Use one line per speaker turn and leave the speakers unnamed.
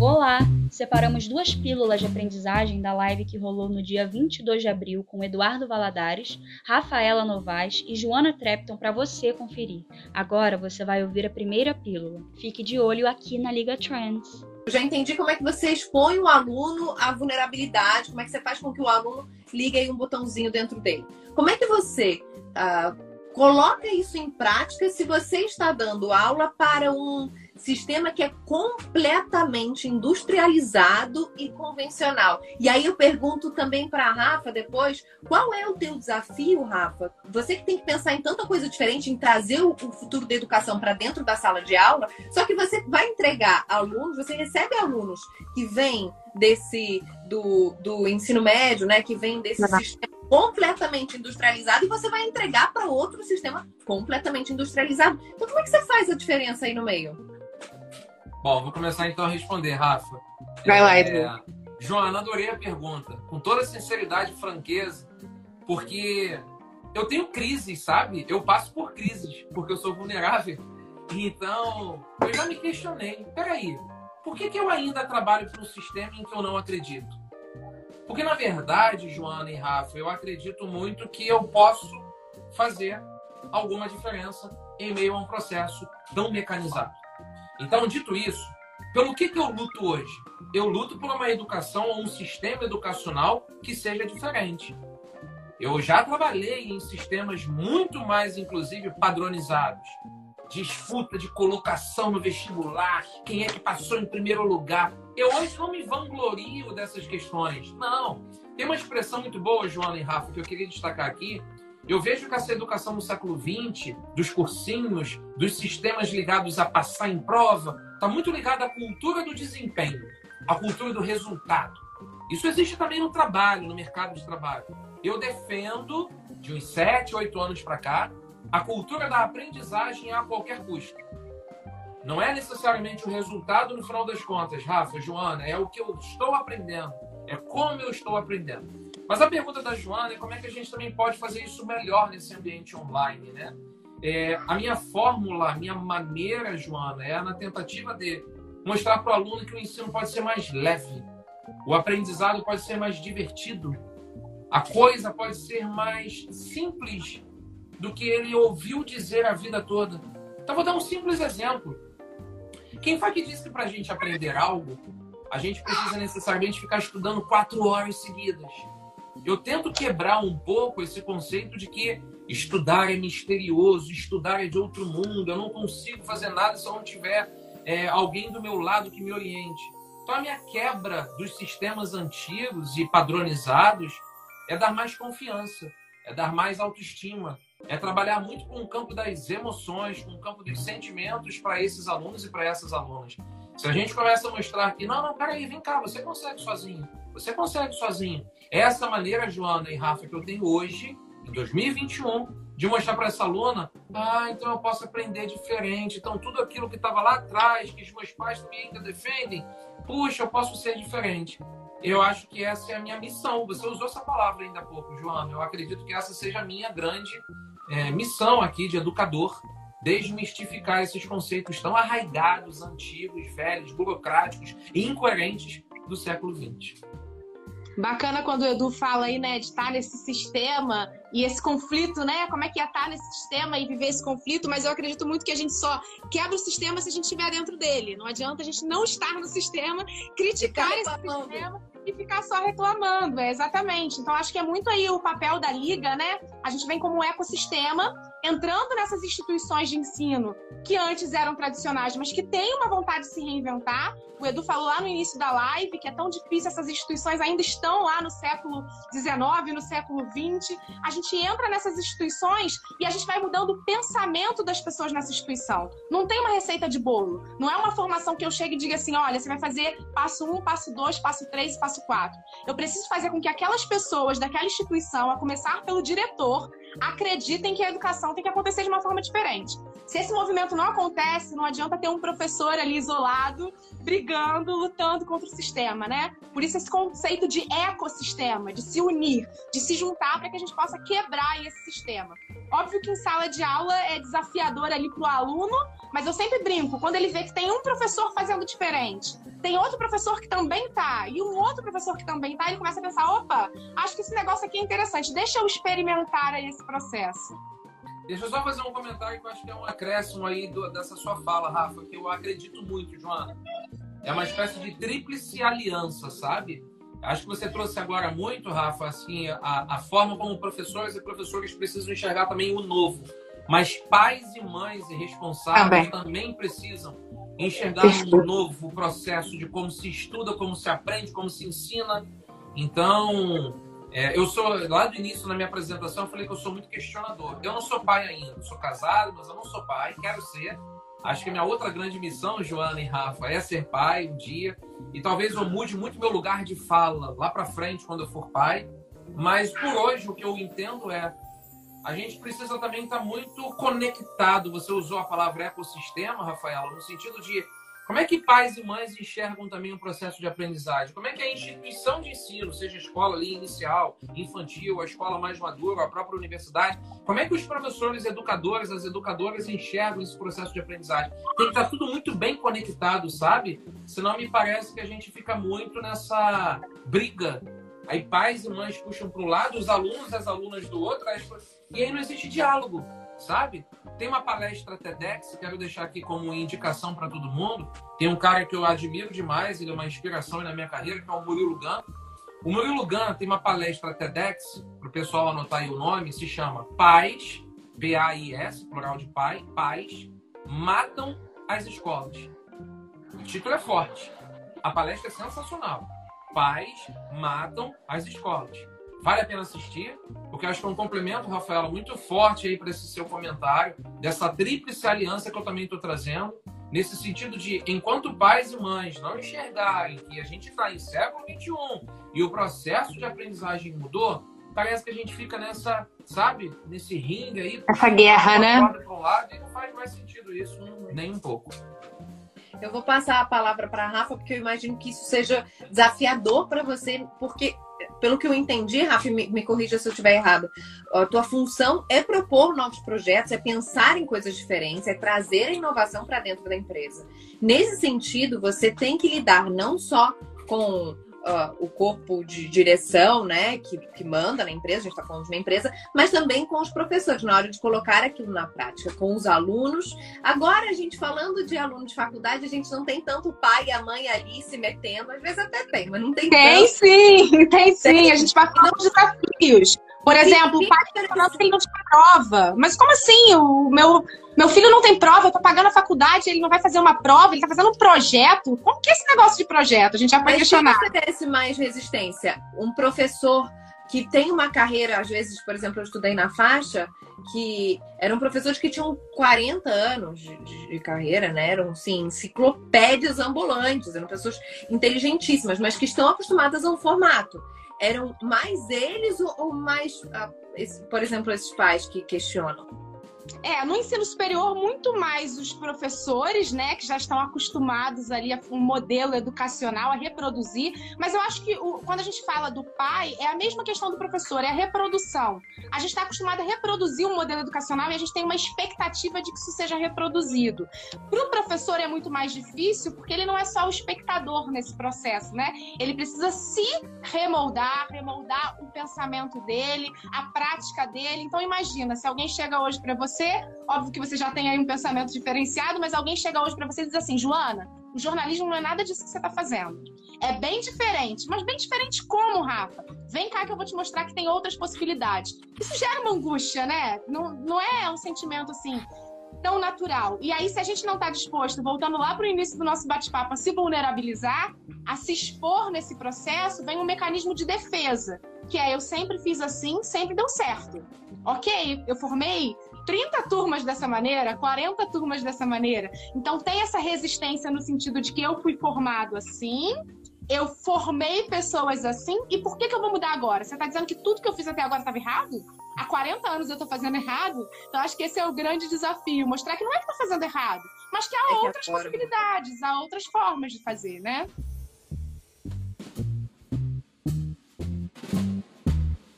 Olá! Separamos duas pílulas de aprendizagem da live que rolou no dia 22 de abril com Eduardo Valadares, Rafaela Novaes e Joana Trepton para você conferir. Agora você vai ouvir a primeira pílula. Fique de olho aqui na Liga Trends.
Eu já entendi como é que você expõe o aluno à vulnerabilidade, como é que você faz com que o aluno ligue aí um botãozinho dentro dele. Como é que você uh, coloca isso em prática se você está dando aula para um sistema que é completamente industrializado e convencional. E aí eu pergunto também para a Rafa depois, qual é o teu desafio, Rafa? Você que tem que pensar em tanta coisa diferente, em trazer o futuro da educação para dentro da sala de aula, só que você vai entregar alunos, você recebe alunos que vêm desse do, do ensino médio, né, que vem desse sistema completamente industrializado e você vai entregar para outro sistema completamente industrializado. Então como é que você faz a diferença aí no meio?
Bom, vou começar então a responder, Rafa.
Vai lá, Edu. É...
Joana, adorei a pergunta. Com toda sinceridade e franqueza, porque eu tenho crises, sabe? Eu passo por crises, porque eu sou vulnerável. Então, eu já me questionei. Peraí, por que, que eu ainda trabalho para um sistema em que eu não acredito? Porque, na verdade, Joana e Rafa, eu acredito muito que eu posso fazer alguma diferença em meio a um processo tão mecanizado. Então, dito isso, pelo que, que eu luto hoje? Eu luto por uma educação ou um sistema educacional que seja diferente. Eu já trabalhei em sistemas muito mais, inclusive, padronizados. Disputa de colocação no vestibular, quem é que passou em primeiro lugar. Eu hoje não me vanglorio dessas questões. Não. Tem uma expressão muito boa, Joana e Rafa, que eu queria destacar aqui, eu vejo que essa educação no século XX, dos cursinhos, dos sistemas ligados a passar em prova, está muito ligada à cultura do desempenho, à cultura do resultado. Isso existe também no trabalho, no mercado de trabalho. Eu defendo, de uns 7, 8 anos para cá, a cultura da aprendizagem a qualquer custo. Não é necessariamente o resultado no final das contas, Rafa, Joana, é o que eu estou aprendendo, é como eu estou aprendendo. Mas a pergunta da Joana é como é que a gente também pode fazer isso melhor nesse ambiente online, né? É, a minha fórmula, a minha maneira, Joana, é na tentativa de mostrar para o aluno que o ensino pode ser mais leve, o aprendizado pode ser mais divertido, a coisa pode ser mais simples do que ele ouviu dizer a vida toda. Então, vou dar um simples exemplo. Quem foi que disse que para a gente aprender algo, a gente precisa necessariamente ficar estudando quatro horas seguidas? Eu tento quebrar um pouco esse conceito de que estudar é misterioso, estudar é de outro mundo, eu não consigo fazer nada se eu não tiver é, alguém do meu lado que me oriente. Então, a minha quebra dos sistemas antigos e padronizados é dar mais confiança, é dar mais autoestima, é trabalhar muito com o campo das emoções, com o campo dos sentimentos para esses alunos e para essas alunas. Se a gente começa a mostrar que, não, não, peraí, vem cá, você consegue sozinho, você consegue sozinho. Essa maneira, Joana e Rafa, que eu tenho hoje, em 2021, de mostrar para essa aluna, ah, então eu posso aprender diferente. Então, tudo aquilo que estava lá atrás, que os meus pais também ainda defendem, puxa, eu posso ser diferente. Eu acho que essa é a minha missão. Você usou essa palavra ainda há pouco, Joana. Eu acredito que essa seja a minha grande é, missão aqui de educador, desmistificar esses conceitos tão arraigados, antigos, velhos, burocráticos e incoerentes do século XX.
Bacana quando o Edu fala aí, né, de estar nesse sistema e esse conflito, né? Como é que é estar nesse sistema e viver esse conflito, mas eu acredito muito que a gente só quebra o sistema se a gente estiver dentro dele. Não adianta a gente não estar no sistema, criticar esse sistema e ficar só reclamando. É, exatamente. Então, acho que é muito aí o papel da liga, né? A gente vem como um ecossistema entrando nessas instituições de ensino que antes eram tradicionais, mas que têm uma vontade de se reinventar. O Edu falou lá no início da live que é tão difícil, essas instituições ainda estão lá no século XIX, no século XX. A gente entra nessas instituições e a gente vai mudando o pensamento das pessoas nessa instituição. Não tem uma receita de bolo. Não é uma formação que eu chego e diga assim: olha, você vai fazer passo um, passo dois, passo três, passo quatro. Eu preciso fazer com que aquelas pessoas daquela instituição, a começar pelo diretor, acreditem que a educação tem que acontecer de uma forma diferente. Se esse movimento não acontece, não adianta ter um professor ali isolado, brigando, lutando contra o sistema, né? Por isso esse conceito de ecossistema, de se unir, de se juntar para que a gente possa quebrar esse sistema. Óbvio que em sala de aula é desafiador ali para o aluno, mas eu sempre brinco, quando ele vê que tem um professor fazendo diferente, tem outro professor que também tá, e um outro professor que também tá, ele começa a pensar, opa, acho que esse negócio aqui é interessante, deixa eu experimentar esse processo.
Deixa eu só fazer um comentário que eu acho que é um acréscimo aí do, dessa sua fala, Rafa, que eu acredito muito, Joana. É uma espécie de tríplice aliança, sabe? Acho que você trouxe agora muito, Rafa, assim, a, a forma como professores e professores precisam enxergar também o novo. Mas pais e mães e responsáveis também, também precisam enxergar o novo processo de como se estuda, como se aprende, como se ensina. Então, é, eu sou, lá do início na minha apresentação, eu falei que eu sou muito questionador. Eu não sou pai ainda, sou casado, mas eu não sou pai, quero ser. Acho que a minha outra grande missão, Joana e Rafa, é ser pai um dia. E talvez eu mude muito meu lugar de fala lá para frente, quando eu for pai. Mas por hoje, o que eu entendo é a gente precisa também estar muito conectado. Você usou a palavra ecossistema, Rafaela, no sentido de como é que pais e mães enxergam também o processo de aprendizagem? Como é que a instituição de ensino, seja a escola ali inicial, infantil, a escola mais madura, a própria universidade, como é que os professores, educadores, as educadoras enxergam esse processo de aprendizagem? Tem que estar tudo muito bem conectado, sabe? Senão me parece que a gente fica muito nessa briga. Aí pais e mães puxam para um lado, os alunos as alunas do outro, e aí não existe diálogo sabe? Tem uma palestra TEDx, quero deixar aqui como indicação para todo mundo. Tem um cara que eu admiro demais, ele é uma inspiração na minha carreira, que é o Murilo Gun. O Murilo Gun tem uma palestra TEDx, para o pessoal anotar aí o nome, se chama Pais, P-A-I-S, plural de pai, pais, matam as escolas. O título é forte. A palestra é sensacional. Pais matam as escolas. Vale a pena assistir, porque acho que é um complemento, Rafaela, muito forte aí para esse seu comentário, dessa tríplice aliança que eu também estou trazendo, nesse sentido de, enquanto pais e mães não enxergarem que a gente está em século XXI e o processo de aprendizagem mudou, parece que a gente fica nessa, sabe, nesse ringue aí.
Essa guerra, né?
Para um lado, e não faz mais sentido isso, nem um pouco.
Eu vou passar a palavra para a Rafa, porque eu imagino que isso seja desafiador para você, porque pelo que eu entendi, Rafa, me, me corrija se eu estiver errado, a tua função é propor novos projetos, é pensar em coisas diferentes, é trazer a inovação para dentro da empresa. Nesse sentido, você tem que lidar não só com uh, o corpo de direção, né, que, que manda na empresa, a gente está falando de uma empresa, mas também com os professores, na hora de colocar aquilo na prática, com os alunos. Agora, a gente falando de aluno de faculdade, a gente não tem tanto o pai e a mãe ali se metendo, às vezes até tem, mas não tem
Tem
tanto.
sim, tem sim, tem. a gente vai falando de desafios. Por exemplo, o pai está falando que ele não tinha prova. Mas como assim? O meu, meu filho não tem prova, eu tô pagando a faculdade, ele não vai fazer uma prova, ele tá fazendo um projeto. Como que é esse negócio de projeto? A gente já pode questionar.
Mas oferece mais resistência? Um professor que tem uma carreira, às vezes, por exemplo, eu estudei na faixa, que eram professores que tinham 40 anos de, de, carreira, né? Eram, sim, enciclopédias ambulantes, eram pessoas inteligentíssimas, mas que estão acostumadas a um formato eram mais eles ou mais, ah, por exemplo, esses pais que questionam?
É, no ensino superior, muito mais os professores, né, que já estão acostumados ali a um modelo educacional, a reproduzir. Mas eu acho que o, quando a gente fala do pai, é a mesma questão do professor, é a reprodução. A gente está acostumado a reproduzir um modelo educacional e a gente tem uma expectativa de que isso seja reproduzido. Para o professor é muito mais difícil, porque ele não é só o espectador nesse processo, né? Ele precisa se remoldar, remoldar o pensamento dele, a prática dele. Então, imagina, se alguém chega hoje para você você, óbvio que você já tem aí um pensamento diferenciado, mas alguém chega hoje para você e diz assim, Joana, o jornalismo não é nada disso que você está fazendo. É bem diferente. Mas bem diferente como, Rafa? Vem cá que eu vou te mostrar que tem outras possibilidades. Isso gera uma angústia, né? Não, não é um sentimento assim tão natural. E aí, se a gente não está disposto, voltando lá para o início do nosso bate-papo, a se vulnerabilizar, a se expor nesse processo, vem um mecanismo de defesa, que é eu sempre fiz assim, sempre deu certo. Ok, eu formei 30 turmas dessa maneira, 40 turmas dessa maneira. Então tem essa resistência no sentido de que eu fui formado assim, eu formei pessoas assim, e por que, que eu vou mudar agora? Você está dizendo que tudo que eu fiz até agora estava errado? há 40 anos eu tô fazendo errado, então acho que esse é o grande desafio, mostrar que não é que tá fazendo errado, mas que há
É
outras possibilidades, há outras formas de fazer, né?